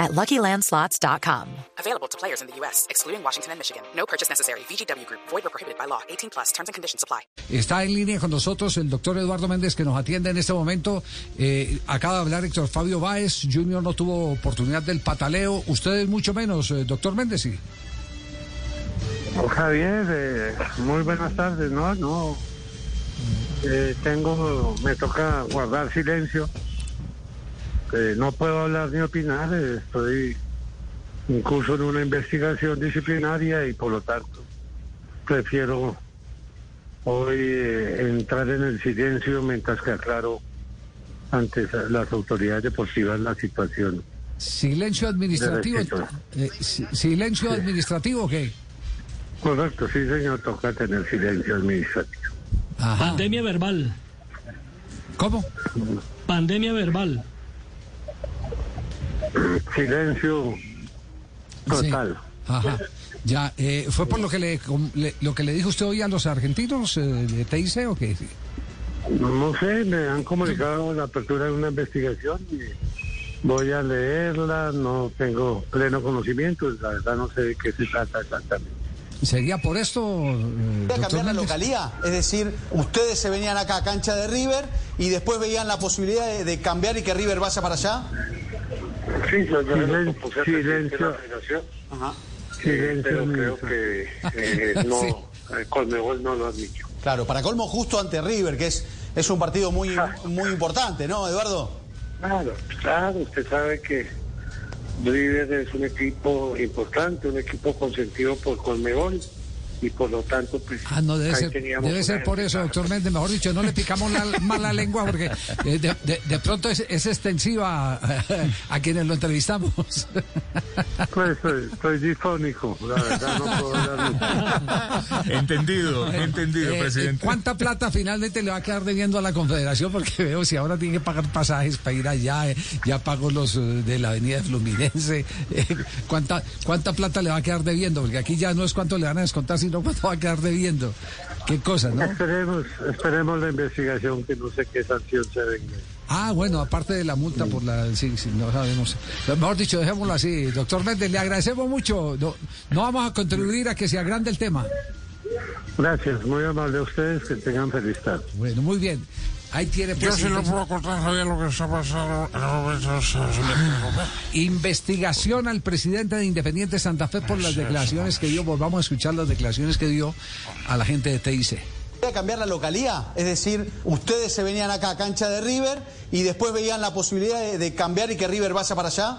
at LuckyLandSlots.com. Available to players in the U.S., excluding Washington and Michigan. No purchase necessary. VGW Group. Void or prohibited by law. 18 plus. Terms and conditions apply. Está en línea con nosotros el doctor Eduardo Méndez que nos atiende en este momento. Eh, acaba de hablar Héctor Fabio Báez. Junior no tuvo oportunidad del pataleo. Ustedes mucho menos, eh, doctor Méndez, sí. Javier, eh, muy buenas tardes. No, no. Eh, tengo, me toca guardar silencio. Eh, no puedo hablar ni opinar. eh, estoy incluso en una investigación disciplinaria y por lo tanto prefiero hoy eh, entrar en el silencio mientras que aclaro ante las autoridades deportivas la situación. Silencio administrativo. Eh, si- silencio administrativo, ¿qué? Correcto, sí señor, toca tener silencio administrativo. Ajá. Pandemia verbal. ¿Cómo? Pandemia verbal. Silencio total. Sí. Ajá. Ya, eh, ¿fue por lo que le, lo que le dijo usted hoy a los argentinos eh, de TIC o qué? No sé, me han comunicado la apertura de una investigación y voy a leerla, no tengo pleno conocimiento, la verdad no sé de qué se trata exactamente. ¿Sería por esto, eh, Voy a cambiar la localía, es decir, ustedes se venían acá a cancha de River y después veían la posibilidad de, de cambiar y que River vaya para allá. Sí, yo, silencio, silencio, Ajá. silencio, pero creo que eh, no, Sí. eh, Colmebol no lo admitió. Claro, para colmo justo ante River, que es, es un partido muy, muy importante, ¿no, Eduardo? Claro, claro, usted sabe que River es un equipo importante, un equipo consentido por Colmebol y por lo tanto, pues Ah, no, debe ahí ser, teníamos debe ser por eso, doctor Méndez. Mejor dicho, no le picamos la, mal la lengua porque eh, de, de- de pronto es, es extensiva a, a quienes lo entrevistamos. Pues estoy, estoy difónico, la verdad no puedo hablar. Entendido, entendido, Eh, eh, presidente. ¿Cuánta plata finalmente le va a quedar debiendo a la Confederación? Porque veo si ahora tiene que pagar pasajes para ir allá, eh, ya pagó los eh, de la Avenida Fluminense. eh, ¿cuánta, ¿Cuánta plata le va a quedar debiendo? Porque aquí ya no es cuánto le van a descontar, sino cuánto va a quedar debiendo. Qué cosa, ¿no? Esperemos, esperemos la investigación, que no sé qué sanción se venga. Ah, bueno, aparte de la multa por la... Sí, sí, no sabemos. Mejor dicho, dejémoslo así. Doctor Méndez, le agradecemos mucho. No, no vamos a contribuir a que se agrande el tema. Gracias, muy amable a ustedes, que tengan feliz tarde. Bueno, muy bien. Ahí tiene Yo sí lo presidente. puedo contar, Javier, lo que está pasando en me- Investigación al presidente de Independiente Santa Fe por las declaraciones que dio. Volvamos a escuchar las declaraciones que dio a la gente de TIC. Voy a cambiar la localía, es decir, ustedes se venían acá a cancha de River y después veían la posibilidad de, de cambiar y que River vaya para allá.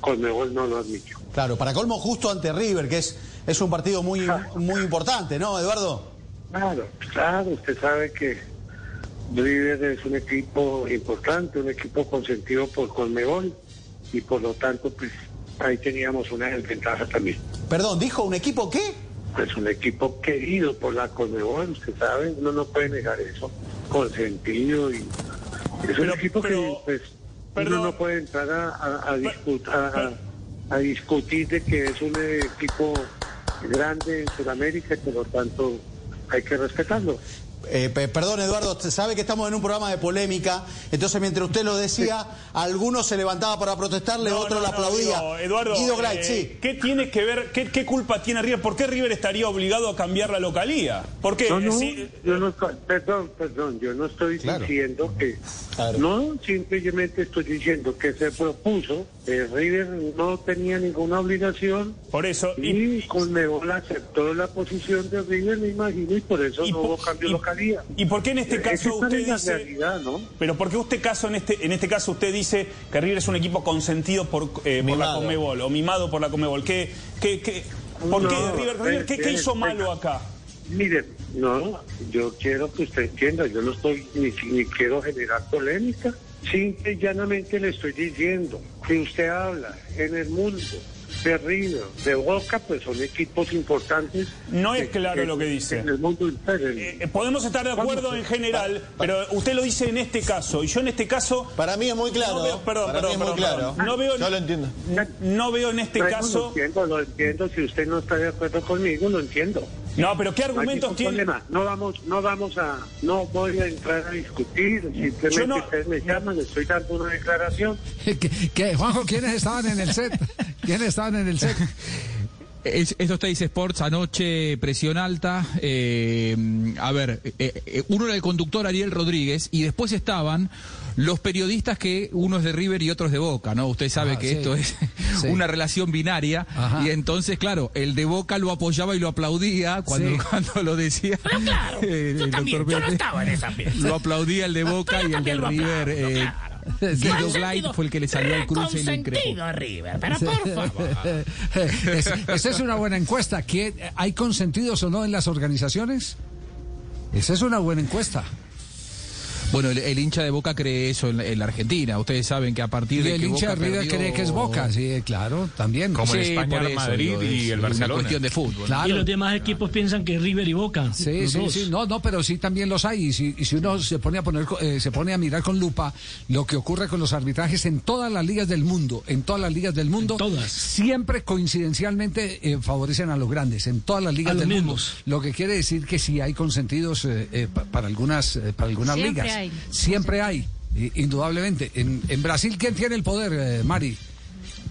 Colmebol no lo admitió. Claro, para colmo justo ante River, que es, es un partido muy, muy importante, ¿no, Eduardo? Claro, claro, usted sabe que River es un equipo importante, un equipo consentido por Colmebol y por lo tanto, pues ahí teníamos una desventaja también. Perdón, ¿dijo un equipo qué? Es un equipo querido por la Colmebol, usted sabe, uno no puede negar eso, consentido y es un Pero- equipo pero- que pues perdón. uno no puede entrar a, a, a discut- a- a- a discutir de que es un equipo grande en Sudamérica y por lo tanto hay que respetarlo. Eh, pe- perdón, Eduardo, usted sabe que estamos en un programa de polémica, entonces mientras usted lo decía, algunos se levantaba para protestarle, No, otros no, le aplaudía. digo, Eduardo, Guido eh, sí. ¿qué tiene que ver, qué, qué culpa tiene River? ¿Por qué River estaría obligado a cambiar la localía? ¿Por qué? No, no, Sí, yo no estoy- perdón, perdón, yo no estoy Claro. diciendo que, Claro. no, simplemente estoy diciendo que se propuso Eh, River no tenía ninguna obligación. Por eso. Y, Conmebol aceptó la posición de River, me imagino, y por eso no hubo cambio de localidad. ¿Y por qué en este caso usted es la dice... realidad, ¿no? Pero ¿por qué usted caso en este en este caso usted dice que River es un equipo consentido por, eh, por la. Conmebol o mimado por la Conmebol? ¿Qué, qué, qué, ¿Por No, qué River, River qué, qué eh, hizo eh, malo acá? Mire, no, yo quiero que usted entienda, yo no estoy ni, ni quiero generar polémica. Simple y llanamente le estoy diciendo que usted habla en el mundo de River, de Boca, pues son equipos importantes. No es que- claro lo que dice. En el mundo entero. Eh, podemos estar de acuerdo en general, pero usted lo dice en este caso y yo en este caso Para mí es muy claro. no veo, perdón, Para perdón, mí es muy perdón, claro. perdón. no veo Yo lo entiendo. no veo en este No, Lo caso entiendo, lo entiendo. Si usted no está de acuerdo conmigo, lo entiendo. No, pero qué argumentos tiene. No vamos, no vamos a, no voy a entrar a discutir. Simplemente no- ustedes me llaman, estoy dando una declaración. ¿Qué, qué, Juanjo, ¿quiénes estaban en el set? ¿Quiénes estaban en el set? Es- Esto está dice Sports anoche, presión alta. eh, a ver, eh, eh, uno era el conductor Ariel Rodríguez y después estaban los periodistas que uno es de River y otro es de Boca, ¿no? Usted sabe Ah, que sí. esto es Sí. una relación binaria Ajá. y entonces, claro, el de Boca lo apoyaba y lo aplaudía cuando, Sí. cuando lo decía. eh, el doctor Pérez. Lo aplaudía el de Boca y el de River. eh, Guido Glide fue el que le salió al cruce y lo increpó. River, pero por favor. Es- esa es una buena encuesta. ¿Qué- ¿Hay consentidos o no en las organizaciones? Esa es una buena encuesta. Bueno, el, el hincha de Boca cree eso en, la- en la Argentina. Ustedes saben que a partir Y de el que hincha de River perdió- cree que es Boca, sí, claro, también. Como en Sí, España, por el eso, Madrid y es el Una Barcelona. cuestión de fútbol. Claro. Y los demás equipos piensan que River y Boca. Sí, los sí, dos. sí, no, no, pero sí también los hay. Y si, y si uno se pone a poner, co- eh, se pone a mirar con lupa lo que ocurre con los arbitrajes en todas las ligas del mundo, en todas las ligas del mundo, En todas. siempre coincidencialmente eh, favorecen a los grandes, en todas las ligas del mundo. mismos. Lo que quiere decir que sí hay consentidos eh, eh, pa- para algunas, eh, para algunas Siempre ligas. hay. Siempre hay. Indudablemente. En, en Brasil, ¿quién tiene el poder, eh, Mari?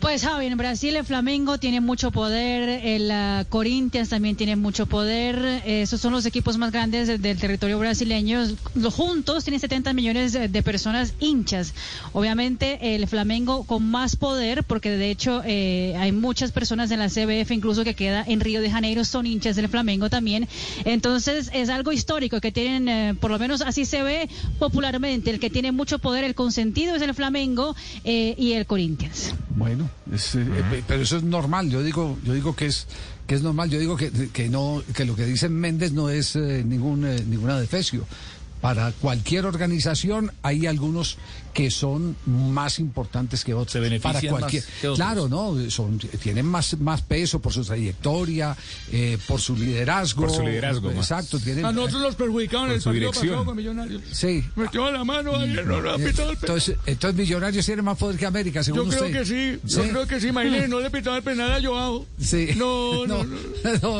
Pues Javi, en Brasil el Flamengo tiene mucho poder, el ah, Corinthians también tiene mucho poder, esos son los equipos más grandes de- del territorio brasileño, juntos tienen 70 millones de, de personas hinchas. Obviamente el Flamengo con más poder, porque de hecho eh, hay muchas personas en la CBF incluso que queda en Río de Janeiro, son hinchas del Flamengo también. Entonces es algo histórico que tienen, eh, por lo menos así se ve popularmente, el que tiene mucho poder, el consentido es el Flamengo eh, y el Corinthians. Bueno, es, eh, eh, pero eso es normal. Yo digo, yo digo que es que es normal. Yo digo que, que no, que lo que dice Méndez no es eh, ningún eh, ninguna defecio. Para cualquier organización hay algunos que son más importantes que otros. Se benefician Para cualquier, más que otros. claro, no, son tienen más más peso por su trayectoria, eh, por su liderazgo. Por su liderazgo. Exacto, tienen. A nosotros los perjudicaron en el su partido dirección. pasado con Millonarios. Sí. Metió la mano ahí, no, no, ha pitado el penal. Entonces, entonces Millonarios tienen más poder que América, según Yo creo usted. que sí, yo ¿Sí? creo que sí, imagínese, no le pitaba el penal a Joao. Sí. No, no, no. no.